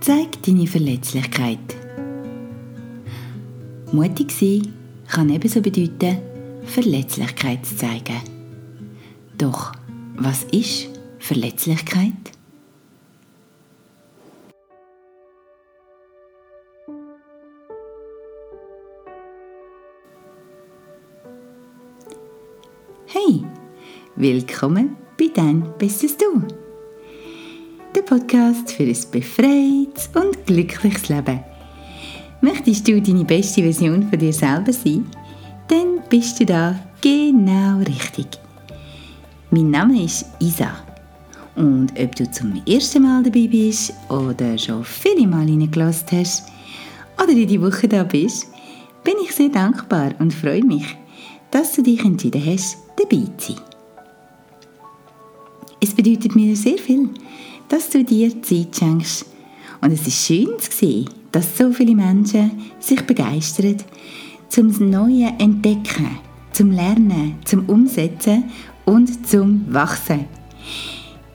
Zeig deine Verletzlichkeit. Mutig sein kann ebenso bedeuten, Verletzlichkeit zu zeigen. Doch was ist Verletzlichkeit? Hey, willkommen bei Dein Bestes Du der Podcast für ein befreites und glückliches Leben. Möchtest du deine beste Version von dir selber sein? Dann bist du da genau richtig. Mein Name ist Isa. Und ob du zum ersten Mal dabei bist oder schon viele Mal reingelassen hast oder in die Woche da bist, bin ich sehr dankbar und freue mich, dass du dich entschieden hast, dabei zu sein. Es bedeutet mir sehr viel, dass du dir Zeit schenkst. Und es ist schön zu sehen, dass so viele Menschen sich begeistern, zum Neuen entdecken, zum Lernen, zum Umsetzen und zum Wachsen.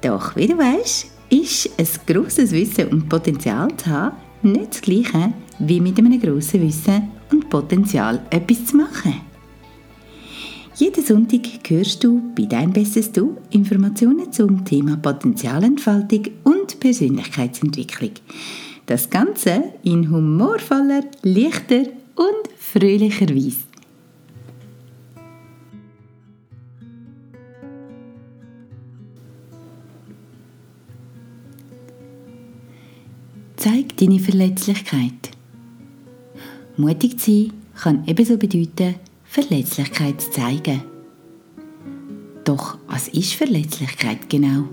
Doch wie du weißt, ist ein grosses Wissen und Potenzial zu haben nicht das Gleiche wie mit einem grossen Wissen und Potenzial etwas zu machen. Jeden Sonntag hörst du bei Dein Bestes Du Informationen zum Thema Potenzialentfaltung und Persönlichkeitsentwicklung. Das Ganze in humorvoller, leichter und fröhlicher Weise. Zeig deine Verletzlichkeit. Mutig zu sein kann ebenso bedeuten, Verletzlichkeit zeigen. Doch was ist Verletzlichkeit genau?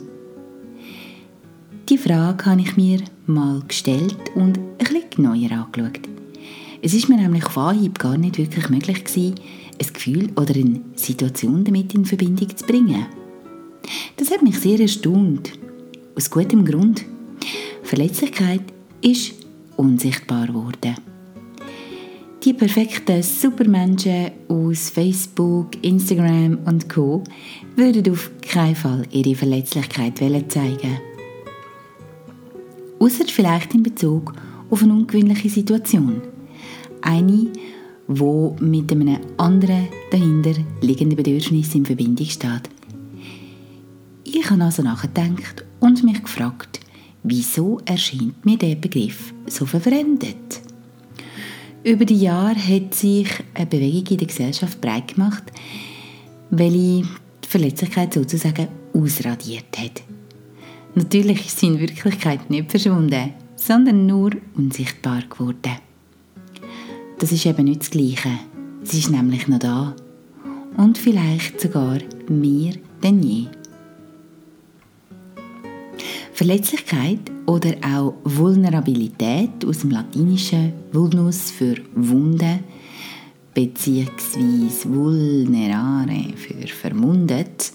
Die Frage habe ich mir mal gestellt und ein bisschen genauer angeschaut. Es ist mir nämlich auf Anhieb gar nicht wirklich möglich gewesen, ein Gefühl oder eine Situation damit in Verbindung zu bringen. Das hat mich sehr erstaunt. Aus gutem Grund. Verletzlichkeit ist unsichtbar geworden. Die perfekten Supermenschen aus Facebook, Instagram und Co. würden auf keinen Fall ihre Verletzlichkeit zeigen. Außer vielleicht in Bezug auf eine ungewöhnliche Situation. Eine, wo mit einem anderen dahinter liegenden Bedürfnis in Verbindung steht. Ich habe also nachgedacht und mich gefragt, wieso erscheint mir der Begriff so verfremdet? Über die Jahre hat sich eine Bewegung in der Gesellschaft breit gemacht, welche die Verletzlichkeit sozusagen ausradiert hat. Natürlich ist sie in Wirklichkeit nicht verschwunden, sondern nur unsichtbar geworden. Das ist eben nicht das Gleiche. Sie ist nämlich noch da. Und vielleicht sogar mehr denn je. Verletzlichkeit oder auch Vulnerabilität aus dem Latinischen Vulnus für Wunde bzw. vulnerare für verwundet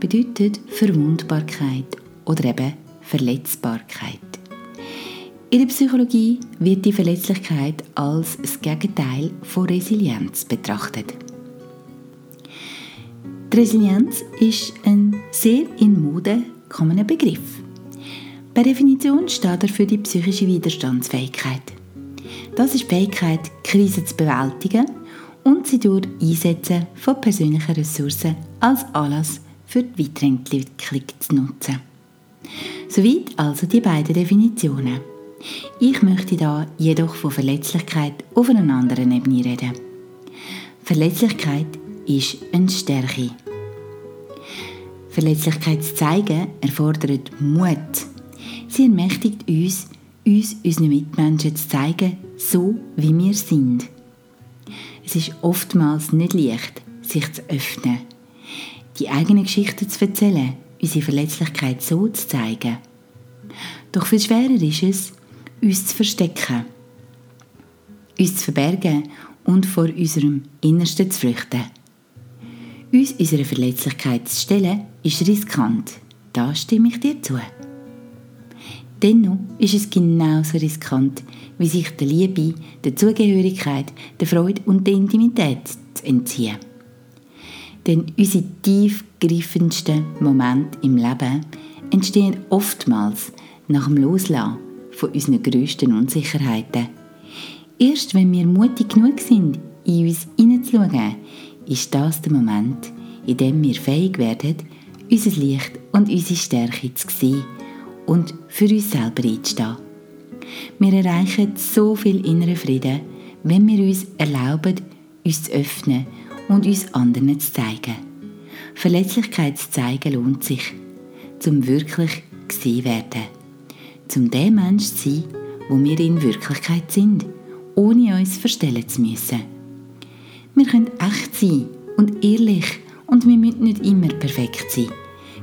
bedeutet Verwundbarkeit oder eben Verletzbarkeit. In der Psychologie wird die Verletzlichkeit als das Gegenteil von Resilienz betrachtet. Die Resilienz ist ein sehr in Mode kommender Begriff. Per Definition steht er für die psychische Widerstandsfähigkeit. Das ist die Fähigkeit, Krisen zu bewältigen und sie durch Einsetzen von persönlichen Ressourcen als Anlass für die Weiterentwicklung zu nutzen. Soweit also die beiden Definitionen. Ich möchte da jedoch von Verletzlichkeit auf einer anderen Ebene reden. Verletzlichkeit ist eine Stärke. Verletzlichkeit zu zeigen erfordert Mut, Sie ermächtigt uns, uns unseren Mitmenschen zu zeigen, so wie wir sind. Es ist oftmals nicht leicht, sich zu öffnen, die eigene Geschichte zu erzählen, unsere Verletzlichkeit so zu zeigen. Doch viel schwerer ist es, uns zu verstecken, uns zu verbergen und vor unserem Innersten zu flüchten. Uns unserer Verletzlichkeit zu stellen, ist riskant. Da stimme ich dir zu. Dennoch ist es genauso riskant, wie sich der Liebe, der Zugehörigkeit, der Freude und der Intimität zu entziehen. Denn unsere tiefgreifendsten Momente im Leben entstehen oftmals nach dem Loslassen von unseren grössten Unsicherheiten. Erst wenn wir mutig genug sind, in uns hineinzuschauen, ist das der Moment, in dem wir fähig werden, unser Licht und unsere Stärke zu sehen und für uns selber einzustehen. Wir erreichen so viel inneren Frieden, wenn wir uns erlauben, uns zu öffnen und uns anderen zu zeigen. Verletzlichkeit zu zeigen lohnt sich, zum wirklich gesehen werden, zum der Mensch zu sein, wo wir in Wirklichkeit sind, ohne uns verstellen zu müssen. Wir können echt sein und ehrlich und wir müssen nicht immer perfekt sein.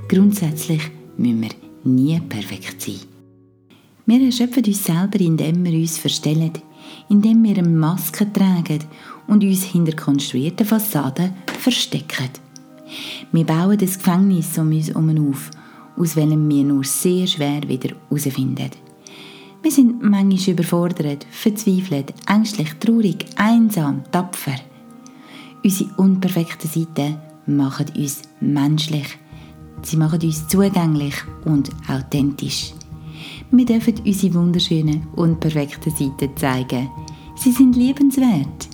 Grundsätzlich müssen wir nie perfekt sein. Wir erschöpfen uns selber, indem wir uns verstellen, indem wir eine Maske tragen und uns hinter konstruierten Fassaden verstecken. Wir bauen das Gefängnis um uns herum auf, aus welchem wir nur sehr schwer wieder herausfinden. Wir sind manchmal überfordert, verzweifelt, ängstlich, traurig, einsam, tapfer. Unsere unperfekten Seiten machen uns menschlich. Sie machen uns zugänglich und authentisch. Wir dürfen unsere wunderschönen und perfekten Seiten zeigen. Sie sind liebenswert,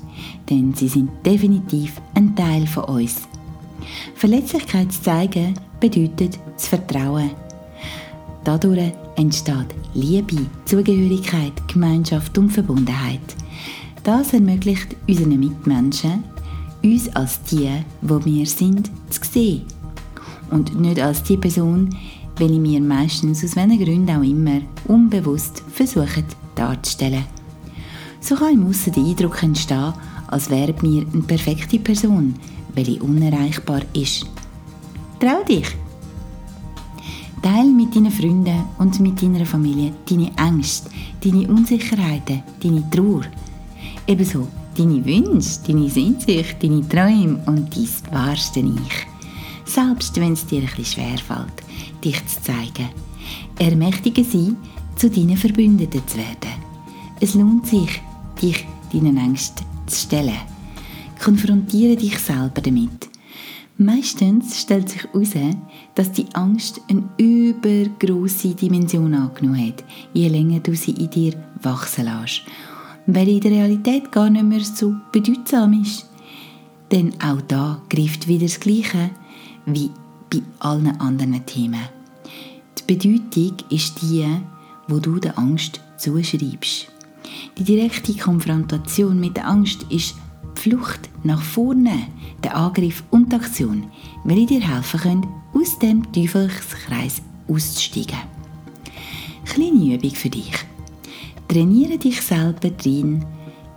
denn sie sind definitiv ein Teil von uns. Verletzlichkeit zu zeigen bedeutet zu vertrauen. Dadurch entsteht Liebe, Zugehörigkeit, Gemeinschaft und Verbundenheit. Das ermöglicht unseren Mitmenschen, uns als die, wo wir sind, zu sehen. Und nicht als die Person, welche wir meistens aus welchen Gründen auch immer unbewusst versuchen darzustellen. So kann im Aussen der Eindruck entstehen, als wäre wir eine perfekte Person, welche unerreichbar ist. Trau dich! Teil mit deinen Freunden und mit deiner Familie deine Ängste, deine Unsicherheiten, deine Trauer. Ebenso deine Wünsche, deine Sehnsucht, deine Träume und dein wahrste Ich. Selbst wenn es dir bisschen schwerfällt, dich zu zeigen. Ermächtige sie, zu deinen Verbündeten zu werden. Es lohnt sich, dich deinen Ängsten zu stellen. Konfrontiere dich selber damit. Meistens stellt sich heraus, dass die Angst eine übergroße Dimension angenommen hat, je länger du sie in dir wachsen lässt. Weil in der Realität gar nicht mehr so bedeutsam ist. Denn auch da greift wieder das Gleiche wie bei allen anderen Themen. Die Bedeutung ist die, wo du der Angst zuschreibst. Die direkte Konfrontation mit der Angst ist die Flucht nach vorne, der Angriff und die Aktion, welche dir helfen können, aus dem Teufelskreis auszusteigen. Kleine Übung für dich. Trainiere dich selber drin,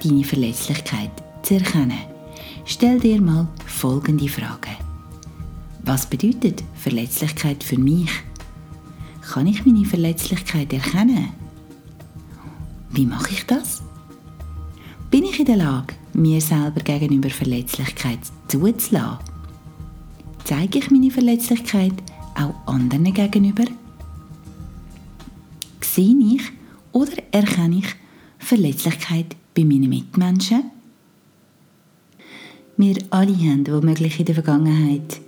deine Verletzlichkeit zu erkennen. Stell dir mal folgende Frage. Was bedeutet Verletzlichkeit für mich? Kann ich meine Verletzlichkeit erkennen? Wie mache ich das? Bin ich in der Lage, mir selber gegenüber Verletzlichkeit zuzulassen? Zeige ich meine Verletzlichkeit auch anderen gegenüber? Sehe ich oder erkenne ich Verletzlichkeit bei meinen Mitmenschen? Wir alle haben womöglich in der Vergangenheit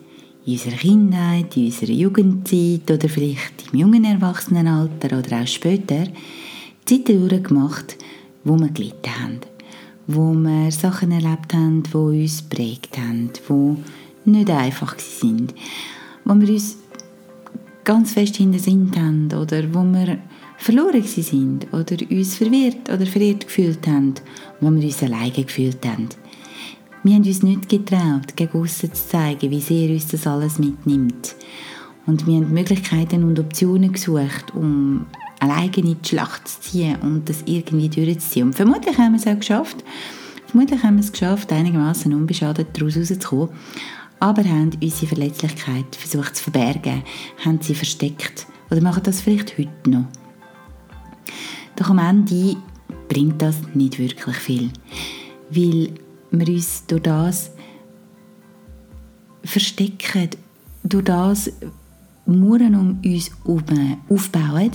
in unserer Kindheit, in unserer Jugendzeit oder vielleicht im jungen Erwachsenenalter oder auch später Zeiten durchgemacht, wo wir gelitten haben, wo wir Sachen erlebt haben, die uns prägt haben, die nicht einfach sind, wo wir uns ganz fest hinter sind haben oder wo wir verloren sind oder uns verwirrt oder verirrt gefühlt haben, wo wir uns alleine gefühlt haben. Wir haben uns nicht getraut, gegen aussen zu zeigen, wie sehr uns das alles mitnimmt. Und wir haben Möglichkeiten und Optionen gesucht, um alleine in die Schlacht zu ziehen und das irgendwie durchzuziehen. Und vermutlich haben wir es auch geschafft. Vermutlich haben wir es geschafft, einigermaßen unbeschadet daraus rauszukommen. Aber haben unsere Verletzlichkeit versucht zu verbergen, haben sie versteckt oder machen das vielleicht heute noch. Doch am Ende bringt das nicht wirklich viel, weil wir uns durch das verstecken, durch das Muren um uns herum aufbauen,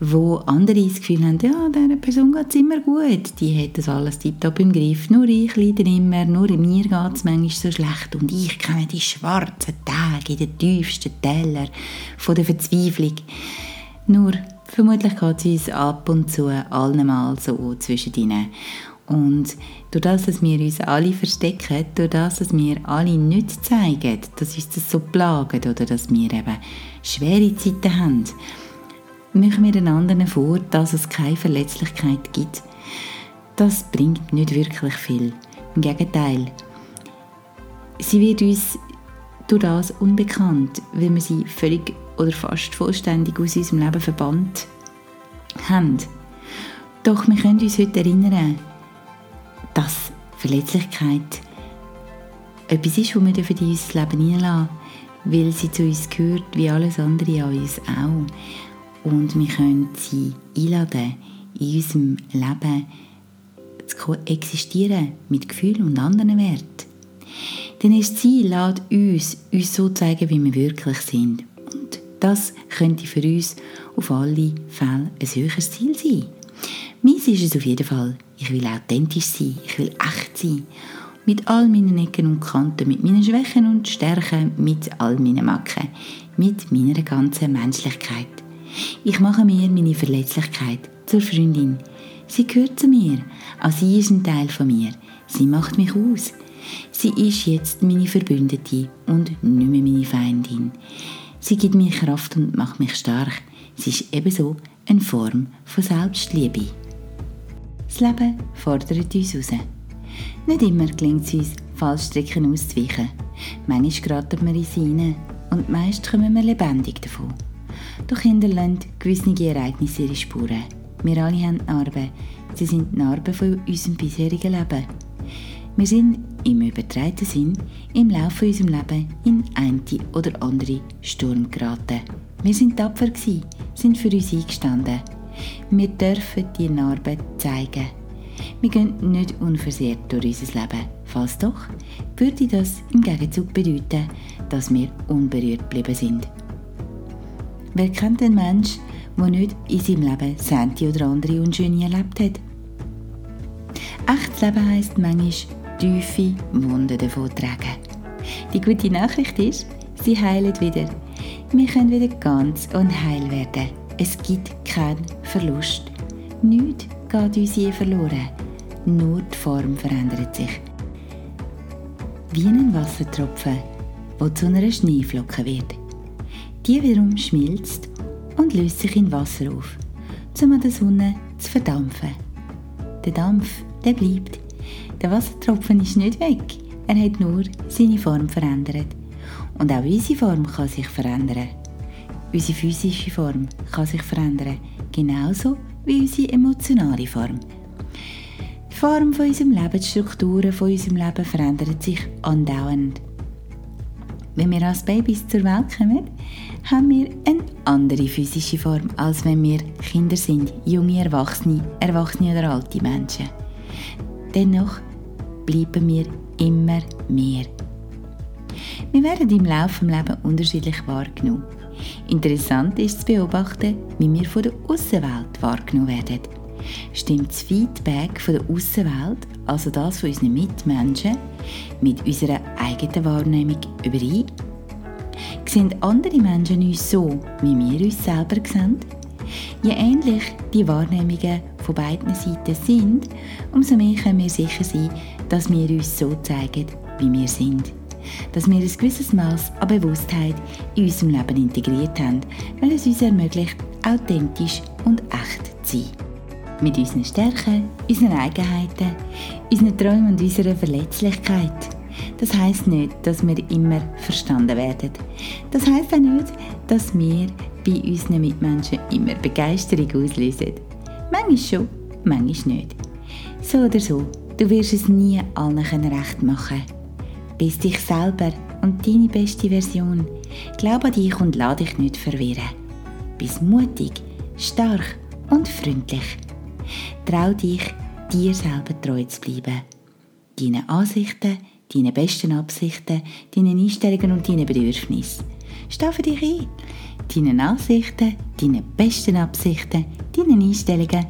wo andere das Gefühl haben, ja, dieser Person geht es immer gut, die hat das alles tiptop im Griff, nur ich leide immer, nur mir geht es manchmal so schlecht und ich kenne die schwarzen Tage in den tiefsten Tälern von der Verzweiflung. Nur Vermutlich geht es uns ab und zu allen mal so zwischen ihnen. Und durch das, dass wir uns alle verstecken, durch das, dass wir alle nicht zeigen, dass uns das so plagt oder dass wir eben schwere Zeiten haben, machen wir den anderen vor, dass es keine Verletzlichkeit gibt. Das bringt nicht wirklich viel. Im Gegenteil, sie wird uns durch das unbekannt, weil wir sie völlig oder fast vollständig aus unserem Leben verbannt haben. Doch wir können uns heute erinnern, dass Verletzlichkeit etwas ist, was wir in unser Leben hineinlassen weil sie zu uns gehört, wie alles andere an uns auch. Und wir können sie einladen, in unserem Leben zu existieren mit Gefühlen und anderen Werten. Denn das Ziel lädt uns, uns so zeigen, wie wir wirklich sind. Und das könnte für uns auf alle Fälle ein höheres Ziel sein. Meins ist es auf jeden Fall. Ich will authentisch sein, ich will echt sein. Mit all meinen Ecken und Kanten, mit meinen Schwächen und Stärken, mit all meinen Macken, mit meiner ganzen Menschlichkeit. Ich mache mir meine Verletzlichkeit zur Freundin. Sie gehört zu mir, auch sie ist ein Teil von mir. Sie macht mich aus. Sie ist jetzt meine Verbündete und nicht mehr meine Feindin. Sie gibt mir Kraft und macht mich stark. Sie ist ebenso eine Form von Selbstliebe. Das Leben fordert uns raus. Nicht immer gelingt es uns, Fallstricken auszuweichen. Manchmal geraten wir in sie und meist kommen wir lebendig davon. Doch hinterlassen gewisse Ereignisse ihre Spuren. Wir alle haben Narben. Sie sind die Narben von unserem bisherigen Leben. Wir sind im übertragenen Sinn im Laufe unseres Lebens in eine oder andere Sturm geraten. Wir sind tapfer sind für uns eingestanden. Wir dürfen die Narben zeigen. Wir gehen nicht unversehrt durch unser Leben. Falls doch, würde das im Gegenzug bedeuten, dass wir unberührt geblieben sind. Wer kennt einen Menschen, der nicht in seinem Leben Senti oder andere Unschöne erlebt hat? Echtes Leben heisst manchmal tiefe Wunden davontragen. Die gute Nachricht ist, sie heilen wieder. Wir können wieder ganz und heil werden. Es gibt keinen Verlust. Nichts geht uns je verloren. Nur die Form verändert sich. Wie ein Wassertropfen, der zu einer Schneeflocke wird. Die wiederum schmilzt und löst sich in Wasser auf, um an der Sonne zu verdampfen. Der Dampf, der bleibt der Wassertropfen ist nicht weg, er hat nur seine Form verändert. Und auch unsere Form kann sich verändern. Unsere physische Form kann sich verändern, genauso wie unsere emotionale Form. Die Form von unserem Leben, die Strukturen von unserem Leben verändern sich andauernd. Wenn wir als Babys zur Welt kommen, haben wir eine andere physische Form, als wenn wir Kinder sind, junge Erwachsene, Erwachsene oder alte Menschen. Dennoch bleiben wir immer mehr. Wir werden im Laufe des Lebens unterschiedlich wahrgenommen. Interessant ist zu beobachten, wie wir von der Außenwelt wahrgenommen werden. Stimmt das Feedback von der Außenwelt, also das von unseren Mitmenschen, mit unserer eigenen Wahrnehmung überein? Sehen andere Menschen uns so, wie wir uns selber sehen? Je ähnlich die Wahrnehmungen von beiden Seiten sind, umso mehr können wir sicher sein, dass wir uns so zeigen, wie wir sind. Dass wir ein gewisses Maß an Bewusstheit in unserem Leben integriert haben, weil es uns ermöglicht, authentisch und echt zu sein. Mit unseren Stärken, unseren Eigenheiten, unseren Träumen und unserer Verletzlichkeit. Das heißt nicht, dass wir immer verstanden werden. Das heißt auch nicht, dass wir bei unseren Mitmenschen immer Begeisterung auslösen. Manchmal schon, manchmal nicht. So oder so, du wirst es nie allen recht machen. Bist dich selber und deine beste Version. Glaub an dich und lass dich nicht verwirren. Bist mutig, stark und freundlich. Trau dich, dir selber treu zu bleiben. Deine Ansichten, deine besten Absichten, deine Einstellungen und deine Bedürfnisse. Steh für dich ein deinen Ansichten, deinen besten Absichten, deinen Einstellungen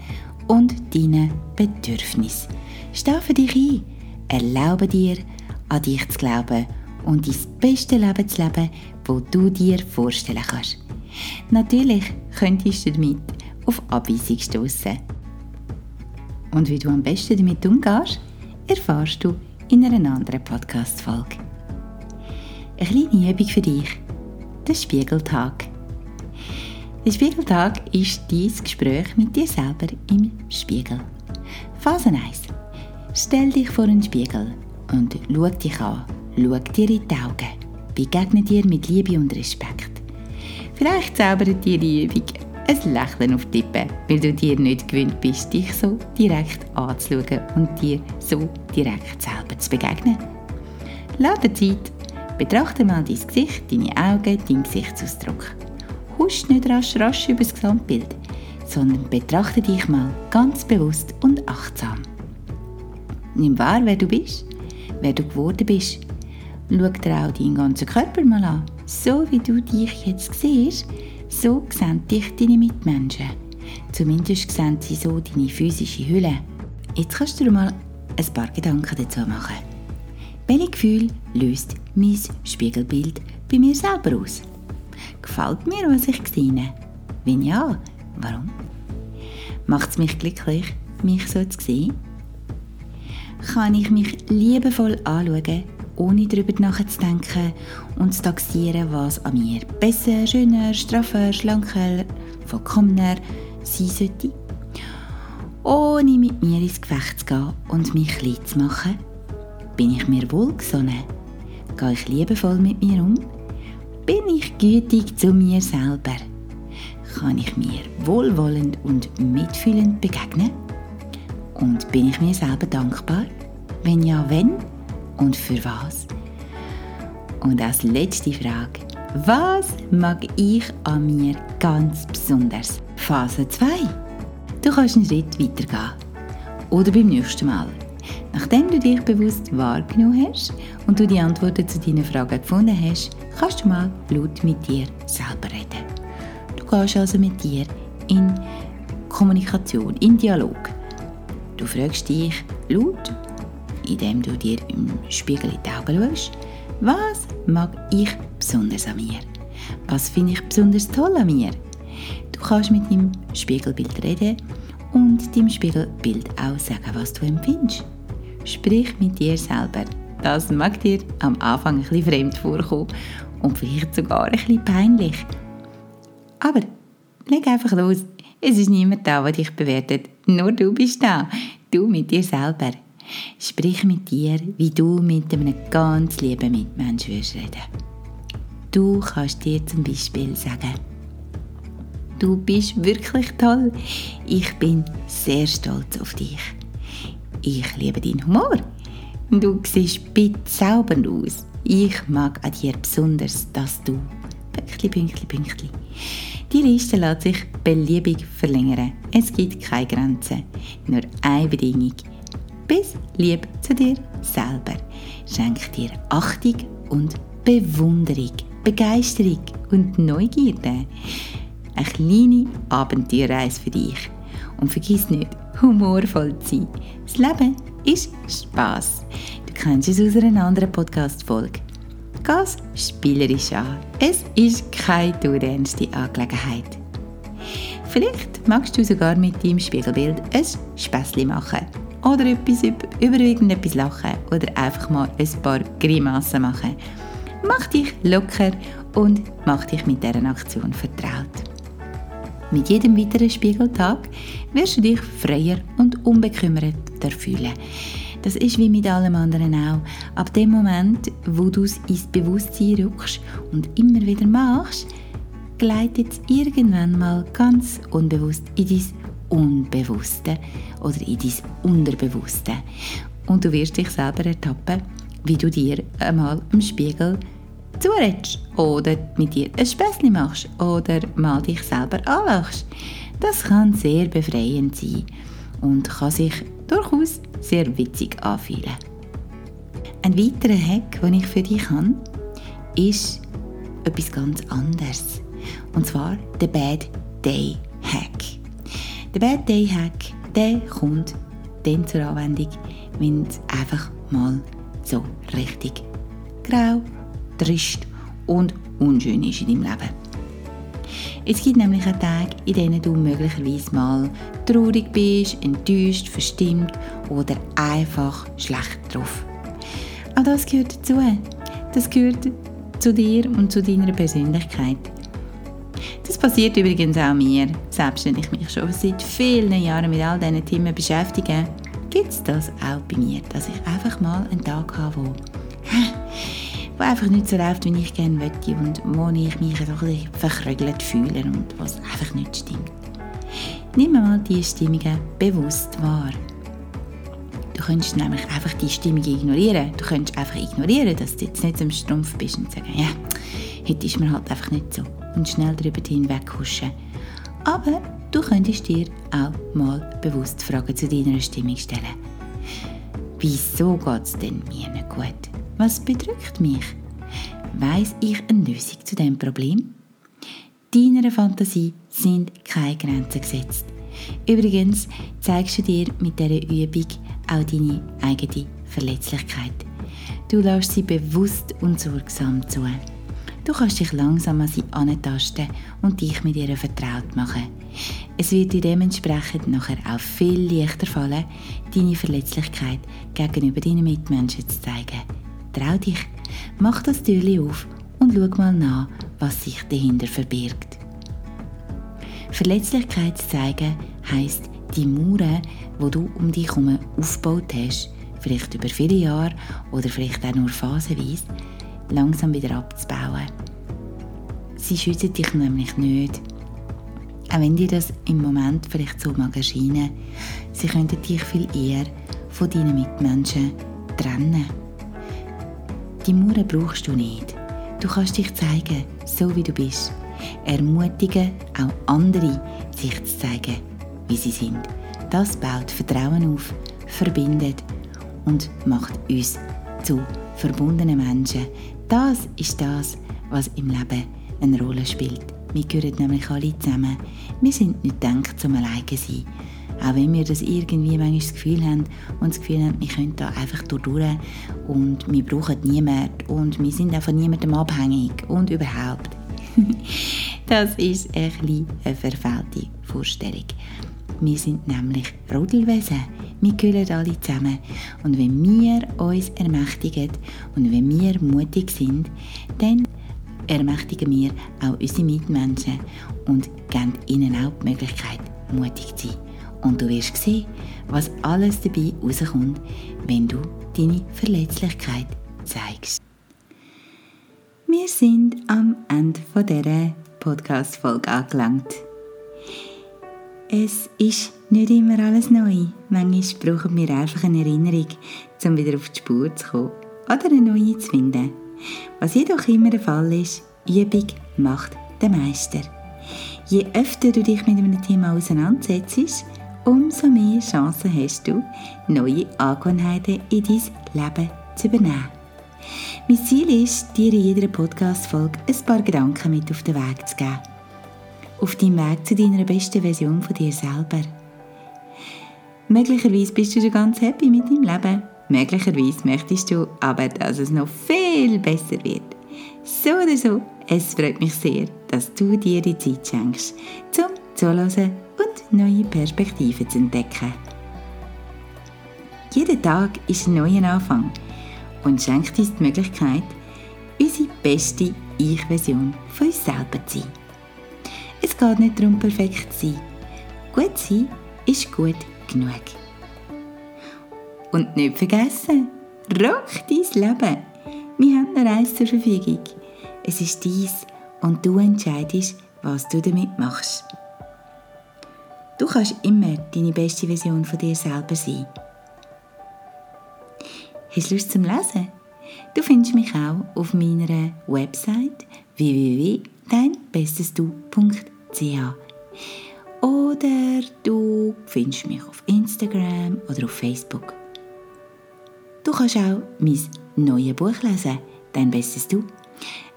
und deinen Bedürfnissen. Steh für dich ein, erlaube dir, an dich zu glauben und dein beste Leben zu leben, das du dir vorstellen kannst. Natürlich könntest du damit auf Abweisung stoßen. Und wie du am besten damit umgehst, erfahrst du in einer anderen Podcast-Folge. Eine kleine Übung für dich. Der Spiegeltag. Der Spiegeltag ist dein Gespräch mit dir selber im Spiegel. Phase 1. Stell dich vor einen Spiegel und schau dich an. Schau dir in die Augen. Begegne dir mit Liebe und Respekt. Vielleicht zaubert dir die Übung ein Lächeln auf die Lippen, weil du dir nicht gewöhnt bist, dich so direkt anzuschauen und dir so direkt selber zu begegnen. Lade Zeit, betrachte mal dein Gesicht, deine Augen, deinen Gesichtsausdruck. Husch nicht rasch rasch über das Gesamtbild, sondern betrachte dich mal ganz bewusst und achtsam. Nimm wahr, wer du bist, wer du geworden bist. Schau dir auch deinen ganzen Körper mal an. So wie du dich jetzt siehst, so sehen dich deine Mitmenschen. Zumindest sehen sie so deine physische Hülle. Jetzt kannst du dir mal ein paar Gedanken dazu machen. Welche Gefühl löst mein Spiegelbild bei mir selber aus? Gefällt mir, was ich sehe? Wenn ja, warum? Macht es mich glücklich, mich so zu sehen? Kann ich mich liebevoll anschauen ohne darüber nachzudenken und zu taxieren, was an mir besser, schöner, straffer, schlanker, vollkommener sein sollte. Ohne mit mir ins Gefecht zu gehen und mich klein zu machen, bin ich mir wohlgesonnen. Gehe ich liebevoll mit mir um? Bin ich gütig zu mir selber? Kann ich mir wohlwollend und mitfühlend begegnen? Und bin ich mir selber dankbar? Wenn ja, wenn? und für was? Und als letzte Frage, was mag ich an mir ganz besonders? Phase 2. Du kannst einen Schritt weitergehen. Oder beim nächsten Mal. Nachdem du dich bewusst wahrgenommen hast und du die Antworten zu deinen Fragen gefunden hast, kannst du mal laut mit dir selber reden. Du gehst also mit dir in Kommunikation, in Dialog. Du fragst dich laut indem du dir im Spiegel in die Augen schaust, was mag ich besonders an mir? Was finde ich besonders toll an mir? Du kannst mit deinem Spiegelbild reden und deinem Spiegelbild auch sagen, was du empfindest. Sprich mit dir selber. Das mag dir am Anfang ein bisschen fremd vorkommen und vielleicht sogar ein bisschen peinlich. Aber leg einfach los. Es ist niemand da, der dich bewertet. Nur du bist da. Du mit dir selber. Sprich mit dir, wie du mit einem ganz lieben Mitmenschen würdest reden. Du kannst dir zum Beispiel sagen, du bist wirklich toll. Ich bin sehr stolz auf dich. Ich liebe deinen Humor. Du siehst bezaubernd aus. Ich mag an dir besonders, dass du Pünktli, Pünktli, Pünktli. Die Liste lässt sich beliebig verlängern. Es gibt keine Grenzen. Nur eine Bedingung – bist lieb zu dir selber. Schenk dir Achtung und Bewunderung, Begeisterung und Neugierde. Eine kleine Abenteuerreise für dich. Und vergiss nicht, humorvoll zu sein. Das Leben ist Spaß. Du kennst es aus einer anderen Podcast-Folge. Gas spielerisch an. Es ist keine ernste Angelegenheit. Vielleicht magst du sogar mit deinem Spiegelbild ein Späßchen machen oder etwas über irgendetwas lachen oder einfach mal ein paar Grimassen machen. Mach dich locker und mach dich mit dieser Aktion vertraut. Mit jedem weiteren Spiegeltag wirst du dich freier und unbekümmerter fühlen. Das ist wie mit allem anderen auch. Ab dem Moment, wo du es ins Bewusstsein rückst und immer wieder machst, gleitet es irgendwann mal ganz unbewusst in dein Unbewusste oder in dein Unterbewusste. Und du wirst dich selber ertappen, wie du dir einmal im Spiegel zuredest oder mit dir ein Späßchen machst oder mal dich selber anlachst. Das kann sehr befreiend sein und kann sich durchaus sehr witzig anfühlen. Ein weiterer Hack, den ich für dich habe, ist etwas ganz anderes. Und zwar der Bad Day Hack. Der Bad Day Hack, der kommt dann zur Anwendung, wenn es einfach mal so richtig grau, trist und unschön ist in deinem Leben. Es gibt nämlich auch Tage, in denen du möglicherweise mal traurig bist, enttäuscht, verstimmt oder einfach schlecht drauf. Auch das gehört dazu. Das gehört zu dir und zu deiner Persönlichkeit. Das passiert übrigens auch mir. Selbst wenn ich mich schon seit vielen Jahren mit all diesen Themen beschäftige, gibt es das auch bei mir, dass ich einfach mal einen Tag habe, wo, wo einfach nicht so läuft, wie ich gerne möchte und wo ich mich so ein bisschen verkrügelt fühle und was einfach nicht stimmt. Nimm mal diese Stimmungen bewusst wahr. Du könntest nämlich einfach die Stimmung ignorieren. Du könntest einfach ignorieren, dass du jetzt nicht am Strumpf bist und sagen, ja, heute ist mir halt einfach nicht so und schnell darüber hinweghuschen. Aber du könntest dir auch mal bewusst Fragen zu deiner Stimmung stellen. Wieso geht es denn mir nicht gut? Was bedrückt mich? Weiß ich eine Lösung zu dem Problem? Deiner Fantasie sind keine Grenzen gesetzt. Übrigens zeigst du dir mit dieser Übung auch deine eigene Verletzlichkeit. Du lässt sie bewusst und sorgsam zu. Du kannst dich langsam an sie antasten und dich mit ihr vertraut machen. Es wird dir dementsprechend nachher auch viel leichter fallen, deine Verletzlichkeit gegenüber deinen Mitmenschen zu zeigen. Trau dich, mach das Türchen auf und schau mal nach, was sich dahinter verbirgt. Verletzlichkeit zeigen heisst, die Mauern, die du um dich herum aufgebaut hast, vielleicht über viele Jahre oder vielleicht auch nur phasenweise, langsam wieder abzubauen. Sie schützen dich nämlich nicht. Auch wenn dir das im Moment vielleicht so mag erscheinen, sie könnten dich viel eher von deinen Mitmenschen trennen. Die Mauern brauchst du nicht. Du kannst dich zeigen, so wie du bist. Ermutigen auch andere, sich zu zeigen, wie sie sind. Das baut Vertrauen auf, verbindet und macht uns zu verbundenen Menschen. Das ist das, was im Leben eine Rolle spielt. Wir gehören nämlich alle zusammen. Wir sind nicht gedacht zum alleine sein. Auch wenn wir das irgendwie manchmal das Gefühl haben und das Gefühl haben, wir können da einfach durch und wir brauchen niemanden und wir sind einfach niemandem abhängig und überhaupt. das ist ein eine verfehlte Vorstellung. Wir sind nämlich Rudelwesen. Wir gehören alle zusammen. Und wenn wir uns ermächtigen und wenn wir mutig sind, dann ermächtigen wir auch unsere Mitmenschen und geben ihnen auch die Möglichkeit, mutig zu sein. Und du wirst sehen, was alles dabei rauskommt, wenn du deine Verletzlichkeit zeigst. Wir sind am Ende dieser Podcast-Folge angelangt. Es ist nicht immer alles neu. Manchmal brauchen wir einfach eine Erinnerung, um wieder auf die Spur zu kommen oder eine neue zu finden. Was jedoch immer der Fall ist, Übung macht den Meister. Je öfter du dich mit einem Thema auseinandersetzt, umso mehr Chancen hast du, neue Angewohnheiten in dein Leben zu übernehmen. Mein Ziel ist, dir in jeder Podcast-Folge ein paar Gedanken mit auf den Weg zu geben. Auf deinem Weg zu deiner besten Version von dir selber. Möglicherweise bist du schon ganz happy mit deinem Leben. Möglicherweise möchtest du aber, dass es noch viel besser wird. So oder so, es freut mich sehr, dass du dir die Zeit schenkst, zum Zuhören und neue Perspektiven zu entdecken. Jeder Tag ist ein neuer Anfang und schenkt uns die Möglichkeit, unsere beste Ich-Version von uns selber zu sein. Es geht nicht darum, perfekt zu sein. Gut sein ist gut genug. Und nicht vergessen, rock dein Leben. Wir haben nur eins zur Verfügung. Es ist dies und du entscheidest, was du damit machst. Du kannst immer deine beste Version von dir selber sein. Hast du Lust zum Lesen? Du findest mich auch auf meiner Website www.deinbestesdu.ch oder du findest mich auf Instagram oder auf Facebook. Du kannst auch mein neues Buch lesen, Dein Bestes Du.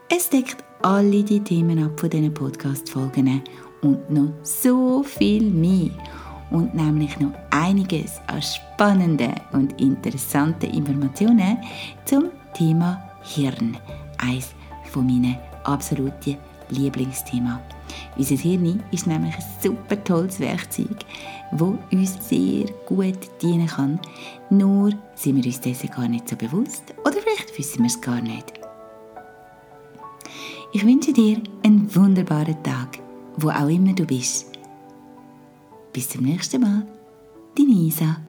Es deckt alle die Themen ab von diesen Podcast-Folgen und noch so viel mehr. Und nämlich noch einiges an spannenden und interessanten Informationen zum Thema Hirn. Eines von meinen absoluten Lieblingsthemen. Unser Hirn ist nämlich ein super tolles Werkzeug, das uns sehr gut dienen kann. Nur sind wir uns dessen gar nicht so bewusst oder vielleicht wissen wir es gar nicht. Ich wünsche dir einen wunderbaren Tag, wo auch immer du bist. Bis zum nächsten Mal, deine Isa.